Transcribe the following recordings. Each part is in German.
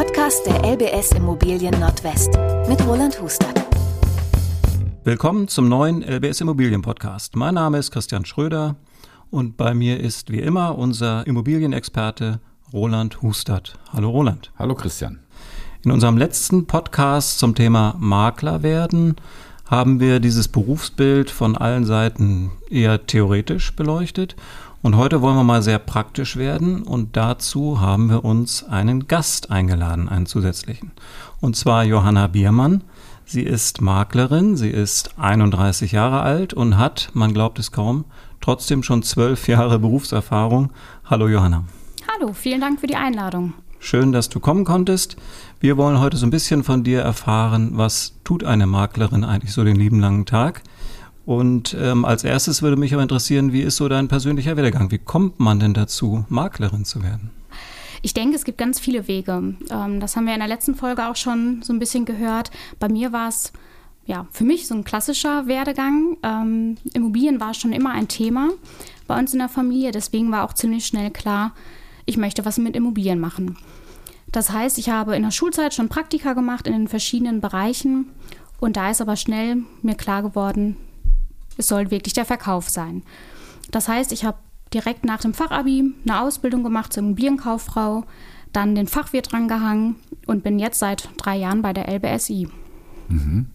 Podcast der LBS Immobilien Nordwest mit Roland Hustert. Willkommen zum neuen LBS Immobilien Podcast. Mein Name ist Christian Schröder und bei mir ist wie immer unser Immobilienexperte Roland Hustert. Hallo Roland. Hallo Christian. In unserem letzten Podcast zum Thema Makler werden haben wir dieses Berufsbild von allen Seiten eher theoretisch beleuchtet und heute wollen wir mal sehr praktisch werden und dazu haben wir uns einen Gast eingeladen, einen zusätzlichen. Und zwar Johanna Biermann. Sie ist Maklerin, sie ist 31 Jahre alt und hat, man glaubt es kaum, trotzdem schon zwölf Jahre Berufserfahrung. Hallo Johanna. Hallo, vielen Dank für die Einladung. Schön, dass du kommen konntest. Wir wollen heute so ein bisschen von dir erfahren, was tut eine Maklerin eigentlich so den lieben langen Tag? Und ähm, als erstes würde mich aber interessieren, wie ist so dein persönlicher Werdegang? Wie kommt man denn dazu, Maklerin zu werden? Ich denke, es gibt ganz viele Wege. Ähm, das haben wir in der letzten Folge auch schon so ein bisschen gehört. Bei mir war es ja für mich so ein klassischer Werdegang. Ähm, Immobilien war schon immer ein Thema bei uns in der Familie. Deswegen war auch ziemlich schnell klar, ich möchte was mit Immobilien machen. Das heißt, ich habe in der Schulzeit schon Praktika gemacht in den verschiedenen Bereichen. Und da ist aber schnell mir klar geworden, es soll wirklich der Verkauf sein. Das heißt, ich habe direkt nach dem Fachabi eine Ausbildung gemacht zur Immobilienkauffrau, dann den Fachwirt drangehangen und bin jetzt seit drei Jahren bei der LBSI. Mhm.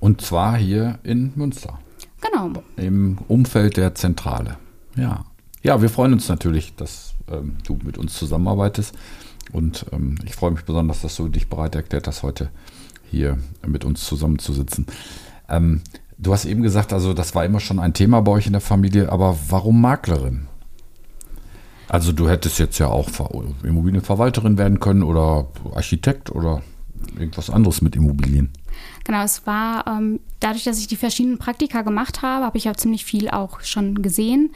Und zwar hier in Münster. Genau. Im Umfeld der Zentrale. Ja. Ja, wir freuen uns natürlich, dass ähm, du mit uns zusammenarbeitest. Und ähm, ich freue mich besonders, dass du dich bereit erklärt hast, heute hier mit uns zusammenzusitzen. Ähm, Du hast eben gesagt, also das war immer schon ein Thema bei euch in der Familie, aber warum Maklerin? Also du hättest jetzt ja auch Immobilienverwalterin werden können oder Architekt oder irgendwas anderes mit Immobilien. Genau, es war ähm, dadurch, dass ich die verschiedenen Praktika gemacht habe, habe ich ja ziemlich viel auch schon gesehen.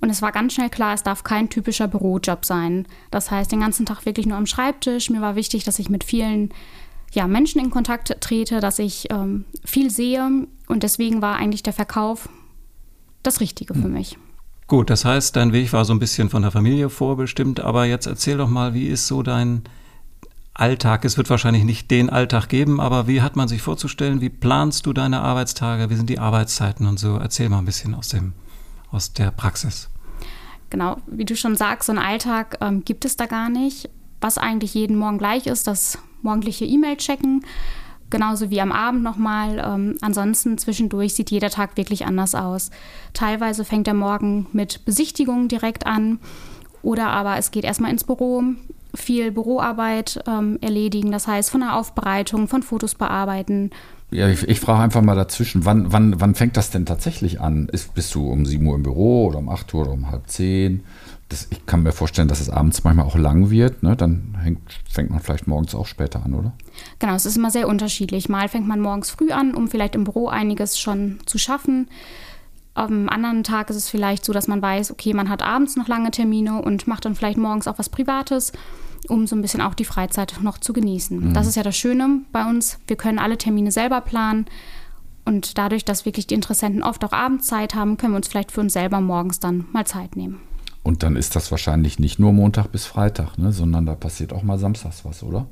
Und es war ganz schnell klar, es darf kein typischer Bürojob sein. Das heißt, den ganzen Tag wirklich nur am Schreibtisch. Mir war wichtig, dass ich mit vielen ja, Menschen in Kontakt trete, dass ich ähm, viel sehe und deswegen war eigentlich der Verkauf das Richtige für hm. mich. Gut, das heißt, dein Weg war so ein bisschen von der Familie vorbestimmt, aber jetzt erzähl doch mal, wie ist so dein Alltag? Es wird wahrscheinlich nicht den Alltag geben, aber wie hat man sich vorzustellen? Wie planst du deine Arbeitstage? Wie sind die Arbeitszeiten und so? Erzähl mal ein bisschen aus, dem, aus der Praxis. Genau, wie du schon sagst, so einen Alltag ähm, gibt es da gar nicht. Was eigentlich jeden Morgen gleich ist, das morgendliche E-Mail checken, genauso wie am Abend nochmal. Ähm, ansonsten zwischendurch sieht jeder Tag wirklich anders aus. Teilweise fängt der Morgen mit Besichtigungen direkt an oder aber es geht erstmal ins Büro, viel Büroarbeit ähm, erledigen, das heißt von der Aufbereitung, von Fotos bearbeiten. Ja, ich, ich frage einfach mal dazwischen, wann, wann, wann fängt das denn tatsächlich an? Ist, bist du um 7 Uhr im Büro oder um 8 Uhr oder um halb 10? Das, ich kann mir vorstellen, dass es abends manchmal auch lang wird. Ne? Dann hängt, fängt man vielleicht morgens auch später an, oder? Genau, es ist immer sehr unterschiedlich. Mal fängt man morgens früh an, um vielleicht im Büro einiges schon zu schaffen. Am anderen Tag ist es vielleicht so, dass man weiß, okay, man hat abends noch lange Termine und macht dann vielleicht morgens auch was Privates, um so ein bisschen auch die Freizeit noch zu genießen. Mhm. Das ist ja das Schöne bei uns. Wir können alle Termine selber planen. Und dadurch, dass wirklich die Interessenten oft auch abends Zeit haben, können wir uns vielleicht für uns selber morgens dann mal Zeit nehmen. Und dann ist das wahrscheinlich nicht nur Montag bis Freitag, ne, sondern da passiert auch mal samstags was, oder?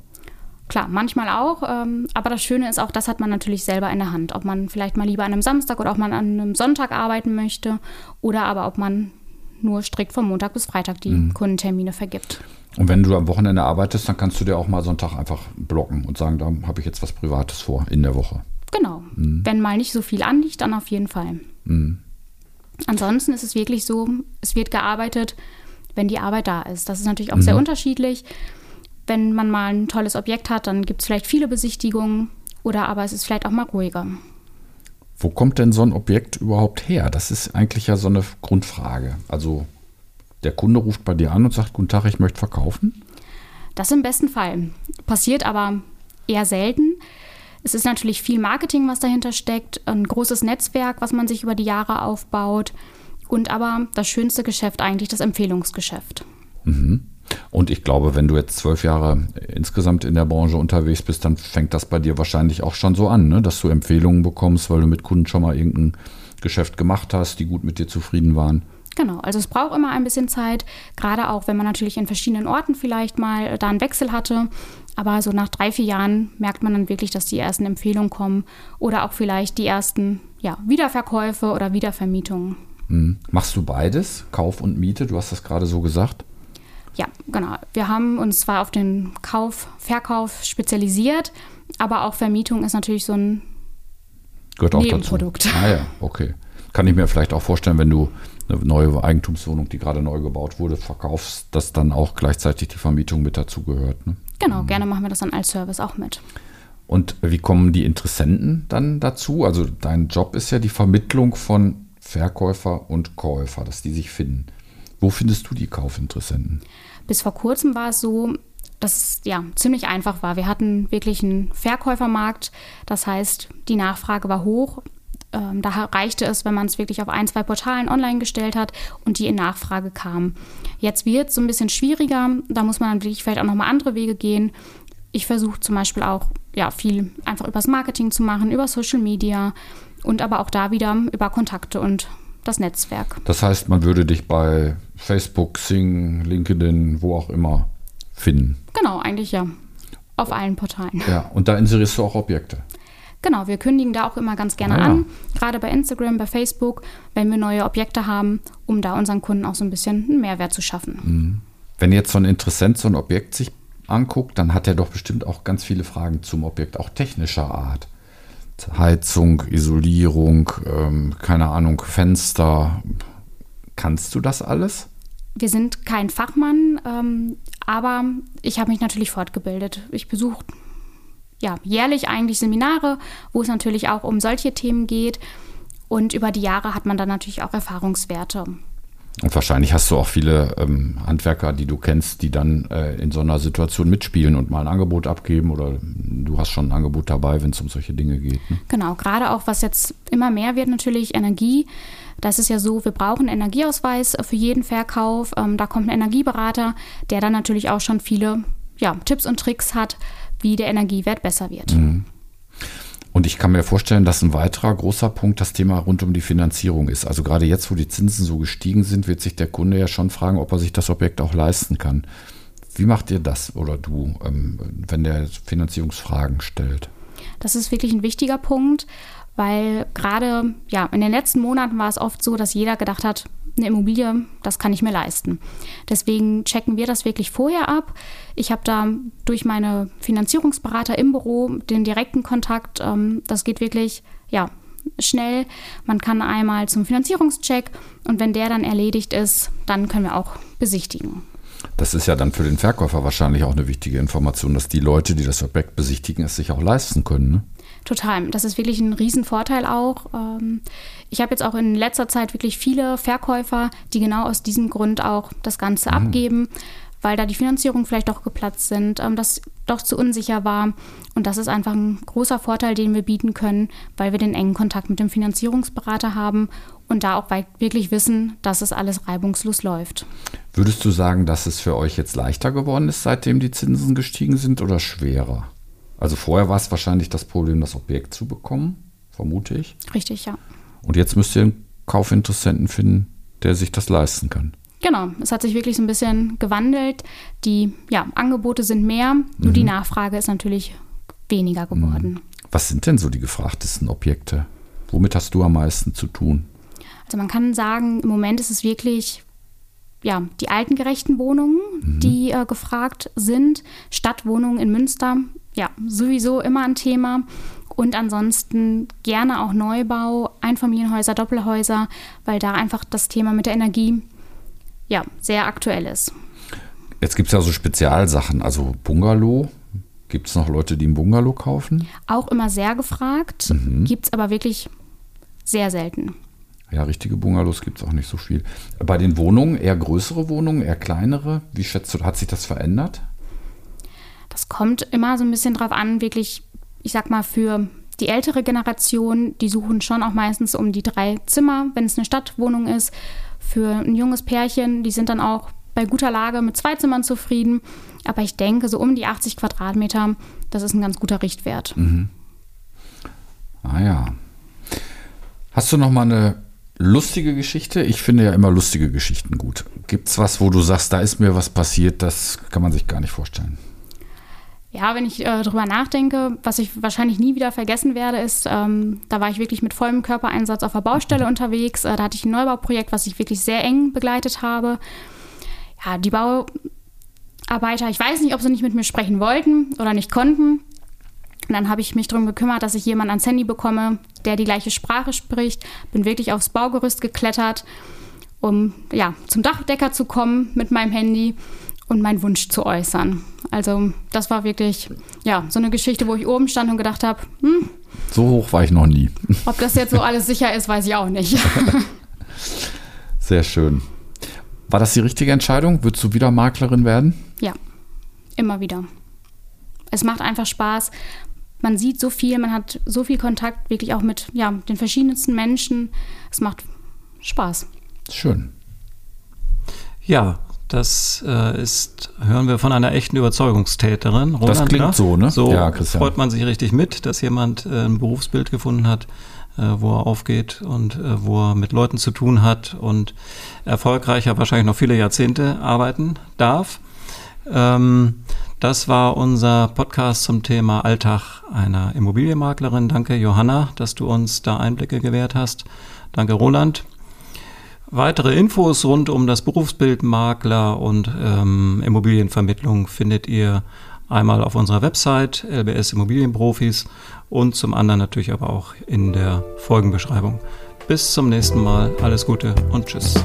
Klar, manchmal auch. Ähm, aber das Schöne ist auch, das hat man natürlich selber in der Hand. Ob man vielleicht mal lieber an einem Samstag oder auch mal an einem Sonntag arbeiten möchte oder aber ob man nur strikt von Montag bis Freitag die mhm. Kundentermine vergibt. Und wenn du am Wochenende arbeitest, dann kannst du dir auch mal Sonntag einfach blocken und sagen, da habe ich jetzt was Privates vor in der Woche. Genau. Mhm. Wenn mal nicht so viel anliegt, dann auf jeden Fall. Mhm. Ansonsten ist es wirklich so, es wird gearbeitet, wenn die Arbeit da ist. Das ist natürlich auch mhm. sehr unterschiedlich. Wenn man mal ein tolles Objekt hat, dann gibt es vielleicht viele Besichtigungen oder aber es ist vielleicht auch mal ruhiger. Wo kommt denn so ein Objekt überhaupt her? Das ist eigentlich ja so eine Grundfrage. Also der Kunde ruft bei dir an und sagt, guten Tag, ich möchte verkaufen? Das im besten Fall. Passiert aber eher selten. Es ist natürlich viel Marketing, was dahinter steckt, ein großes Netzwerk, was man sich über die Jahre aufbaut und aber das schönste Geschäft eigentlich das Empfehlungsgeschäft. Mhm. Und ich glaube, wenn du jetzt zwölf Jahre insgesamt in der Branche unterwegs bist, dann fängt das bei dir wahrscheinlich auch schon so an, ne? dass du Empfehlungen bekommst, weil du mit Kunden schon mal irgendein Geschäft gemacht hast, die gut mit dir zufrieden waren. Genau, also es braucht immer ein bisschen Zeit, gerade auch wenn man natürlich in verschiedenen Orten vielleicht mal da einen Wechsel hatte. Aber so nach drei, vier Jahren merkt man dann wirklich, dass die ersten Empfehlungen kommen oder auch vielleicht die ersten ja, Wiederverkäufe oder Wiedervermietungen. Mhm. Machst du beides, Kauf und Miete? Du hast das gerade so gesagt. Ja, genau. Wir haben uns zwar auf den Kauf, Verkauf spezialisiert, aber auch Vermietung ist natürlich so ein Gehört auch Nebenprodukt. dazu. Ah ja, okay. Kann ich mir vielleicht auch vorstellen, wenn du eine neue Eigentumswohnung, die gerade neu gebaut wurde, verkaufst, dass dann auch gleichzeitig die Vermietung mit dazu gehört. Ne? Genau, gerne machen wir das dann als Service auch mit. Und wie kommen die Interessenten dann dazu? Also dein Job ist ja die Vermittlung von Verkäufer und Käufer, dass die sich finden. Wo findest du die Kaufinteressenten? Bis vor kurzem war es so, dass es ja ziemlich einfach war. Wir hatten wirklich einen Verkäufermarkt. Das heißt, die Nachfrage war hoch. Ähm, da reichte es, wenn man es wirklich auf ein, zwei Portalen online gestellt hat und die in Nachfrage kam. Jetzt wird es so ein bisschen schwieriger. Da muss man dann wirklich vielleicht auch nochmal andere Wege gehen. Ich versuche zum Beispiel auch ja, viel einfach übers Marketing zu machen, über Social Media und aber auch da wieder über Kontakte und das Netzwerk. Das heißt, man würde dich bei Facebook, Sing, LinkedIn, wo auch immer finden. Genau, eigentlich ja. Auf allen Portalen. Ja, und da inserierst du auch Objekte. Genau, wir kündigen da auch immer ganz gerne Ah, ja. an, gerade bei Instagram, bei Facebook, wenn wir neue Objekte haben, um da unseren Kunden auch so ein bisschen einen Mehrwert zu schaffen. Wenn jetzt so ein Interessent so ein Objekt sich anguckt, dann hat er doch bestimmt auch ganz viele Fragen zum Objekt, auch technischer Art. Heizung, Isolierung, ähm, keine Ahnung, Fenster. Kannst du das alles? Wir sind kein Fachmann, ähm, aber ich habe mich natürlich fortgebildet. Ich besuche ja, jährlich eigentlich Seminare, wo es natürlich auch um solche Themen geht. Und über die Jahre hat man dann natürlich auch Erfahrungswerte. Und wahrscheinlich hast du auch viele ähm, Handwerker, die du kennst, die dann äh, in so einer Situation mitspielen und mal ein Angebot abgeben oder du hast schon ein Angebot dabei, wenn es um solche Dinge geht. Ne? Genau, gerade auch was jetzt immer mehr wird, natürlich Energie. Das ist ja so, wir brauchen einen Energieausweis für jeden Verkauf. Ähm, da kommt ein Energieberater, der dann natürlich auch schon viele ja, Tipps und Tricks hat, wie der Energiewert besser wird. Und ich kann mir vorstellen, dass ein weiterer großer Punkt das Thema rund um die Finanzierung ist. Also gerade jetzt, wo die Zinsen so gestiegen sind, wird sich der Kunde ja schon fragen, ob er sich das Objekt auch leisten kann. Wie macht ihr das oder du, ähm, wenn der Finanzierungsfragen stellt? Das ist wirklich ein wichtiger Punkt, weil gerade ja, in den letzten Monaten war es oft so, dass jeder gedacht hat, eine Immobilie, das kann ich mir leisten. Deswegen checken wir das wirklich vorher ab. Ich habe da durch meine Finanzierungsberater im Büro den direkten Kontakt. Ähm, das geht wirklich ja, schnell. Man kann einmal zum Finanzierungscheck und wenn der dann erledigt ist, dann können wir auch besichtigen. Das ist ja dann für den Verkäufer wahrscheinlich auch eine wichtige Information, dass die Leute, die das Objekt besichtigen, es sich auch leisten können. Ne? Total. Das ist wirklich ein Riesenvorteil auch. Ähm, Ich habe jetzt auch in letzter Zeit wirklich viele Verkäufer, die genau aus diesem Grund auch das Ganze abgeben, weil da die Finanzierung vielleicht doch geplatzt sind, ähm, das doch zu unsicher war. Und das ist einfach ein großer Vorteil, den wir bieten können, weil wir den engen Kontakt mit dem Finanzierungsberater haben und da auch wirklich wissen, dass es alles reibungslos läuft. Würdest du sagen, dass es für euch jetzt leichter geworden ist, seitdem die Zinsen gestiegen sind oder schwerer? Also vorher war es wahrscheinlich das Problem, das Objekt zu bekommen, vermute ich. Richtig, ja. Und jetzt müsst ihr einen Kaufinteressenten finden, der sich das leisten kann. Genau, es hat sich wirklich so ein bisschen gewandelt. Die ja, Angebote sind mehr, nur die Nachfrage ist natürlich weniger geworden. Was sind denn so die gefragtesten Objekte? Womit hast du am meisten zu tun? Also man kann sagen, im Moment ist es wirklich ja, die altengerechten Wohnungen, die äh, gefragt sind. Stadtwohnungen in Münster, ja, sowieso immer ein Thema. Und ansonsten gerne auch Neubau, Einfamilienhäuser, Doppelhäuser, weil da einfach das Thema mit der Energie ja, sehr aktuell ist. Jetzt gibt es ja so Spezialsachen, also Bungalow. Gibt es noch Leute, die ein Bungalow kaufen? Auch immer sehr gefragt, gibt es aber wirklich sehr selten. Ja, richtige Bungalows gibt es auch nicht so viel. Bei den Wohnungen eher größere Wohnungen, eher kleinere. Wie schätzt du, hat sich das verändert? Das kommt immer so ein bisschen drauf an, wirklich, ich sag mal, für die ältere Generation, die suchen schon auch meistens um die drei Zimmer, wenn es eine Stadtwohnung ist. Für ein junges Pärchen, die sind dann auch bei guter Lage mit zwei Zimmern zufrieden. Aber ich denke, so um die 80 Quadratmeter, das ist ein ganz guter Richtwert. Ah ja. Hast du noch mal eine lustige Geschichte? Ich finde ja immer lustige Geschichten gut. Gibt es was, wo du sagst, da ist mir was passiert, das kann man sich gar nicht vorstellen? Ja, wenn ich äh, drüber nachdenke, was ich wahrscheinlich nie wieder vergessen werde, ist, ähm, da war ich wirklich mit vollem Körpereinsatz auf der Baustelle unterwegs. Äh, da hatte ich ein Neubauprojekt, was ich wirklich sehr eng begleitet habe. Ja, die Bauarbeiter, ich weiß nicht, ob sie nicht mit mir sprechen wollten oder nicht konnten. Und dann habe ich mich darum gekümmert, dass ich jemanden ans Handy bekomme, der die gleiche Sprache spricht. Bin wirklich aufs Baugerüst geklettert, um ja, zum Dachdecker zu kommen mit meinem Handy und meinen Wunsch zu äußern. Also das war wirklich ja so eine Geschichte, wo ich oben stand und gedacht habe, hm, so hoch war ich noch nie. Ob das jetzt so alles sicher ist, weiß ich auch nicht. Sehr schön. War das die richtige Entscheidung? Würdest du wieder Maklerin werden? Ja, immer wieder. Es macht einfach Spaß man sieht so viel, man hat so viel Kontakt wirklich auch mit ja, den verschiedensten Menschen. Es macht Spaß. Schön. Ja, das äh, ist, hören wir von einer echten Überzeugungstäterin. Roland, das klingt so, ne? So ja, freut man sich richtig mit, dass jemand äh, ein Berufsbild gefunden hat, äh, wo er aufgeht und äh, wo er mit Leuten zu tun hat und erfolgreicher wahrscheinlich noch viele Jahrzehnte arbeiten darf. Ähm, das war unser Podcast zum Thema Alltag einer Immobilienmaklerin. Danke, Johanna, dass du uns da Einblicke gewährt hast. Danke, Roland. Weitere Infos rund um das Berufsbild Makler und ähm, Immobilienvermittlung findet ihr einmal auf unserer Website LBS Immobilienprofis und zum anderen natürlich aber auch in der Folgenbeschreibung. Bis zum nächsten Mal. Alles Gute und Tschüss.